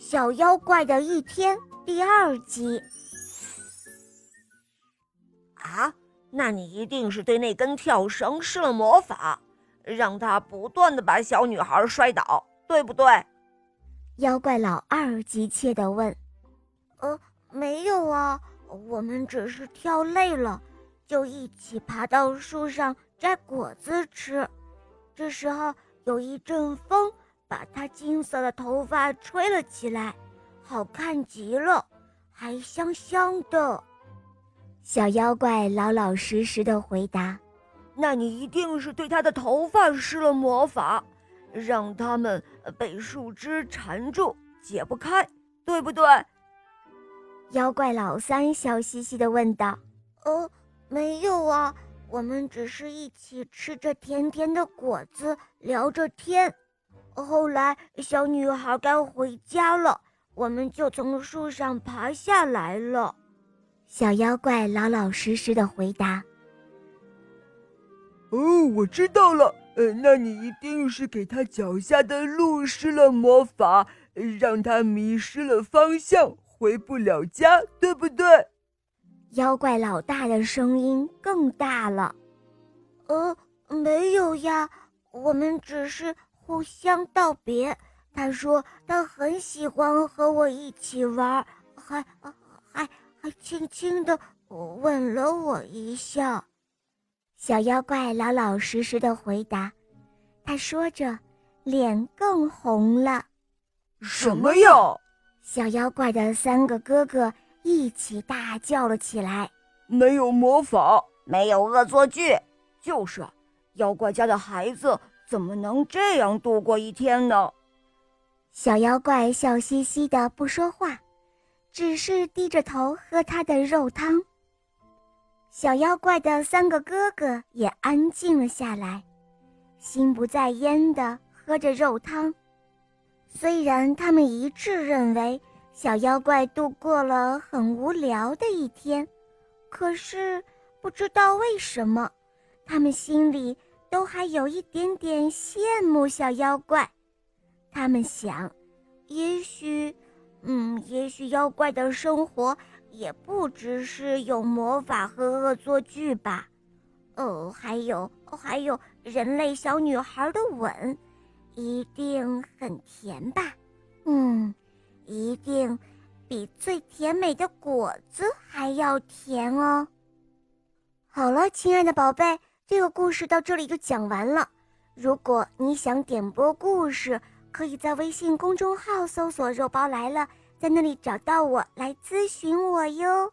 小妖怪的一天第二集。啊，那你一定是对那根跳绳施了魔法，让它不断的把小女孩摔倒，对不对？妖怪老二急切地问。呃，没有啊，我们只是跳累了，就一起爬到树上摘果子吃。这时候有一阵风。把他金色的头发吹了起来，好看极了，还香香的。小妖怪老老实实的回答：“那你一定是对他的头发施了魔法，让他们被树枝缠住，解不开，对不对？”妖怪老三笑嘻嘻的问道：“呃，没有啊，我们只是一起吃着甜甜的果子，聊着天。”后来，小女孩该回家了，我们就从树上爬下来了。小妖怪老老实实的回答：“哦，我知道了。呃，那你一定是给他脚下的路施了魔法，让他迷失了方向，回不了家，对不对？”妖怪老大的声音更大了：“呃，没有呀，我们只是……”互相道别，他说他很喜欢和我一起玩，还还还轻轻的吻了我一下。小妖怪老老实实的回答，他说着，脸更红了。什么呀？小妖怪的三个哥哥一起大叫了起来。没有魔法，没有恶作剧，就是妖怪家的孩子。怎么能这样度过一天呢？小妖怪笑嘻嘻的不说话，只是低着头喝他的肉汤。小妖怪的三个哥哥也安静了下来，心不在焉的喝着肉汤。虽然他们一致认为小妖怪度过了很无聊的一天，可是不知道为什么，他们心里。都还有一点点羡慕小妖怪，他们想，也许，嗯，也许妖怪的生活也不只是有魔法和恶作剧吧，哦，还有，还有人类小女孩的吻，一定很甜吧，嗯，一定比最甜美的果子还要甜哦。好了，亲爱的宝贝。这个故事到这里就讲完了。如果你想点播故事，可以在微信公众号搜索“肉包来了”，在那里找到我来咨询我哟。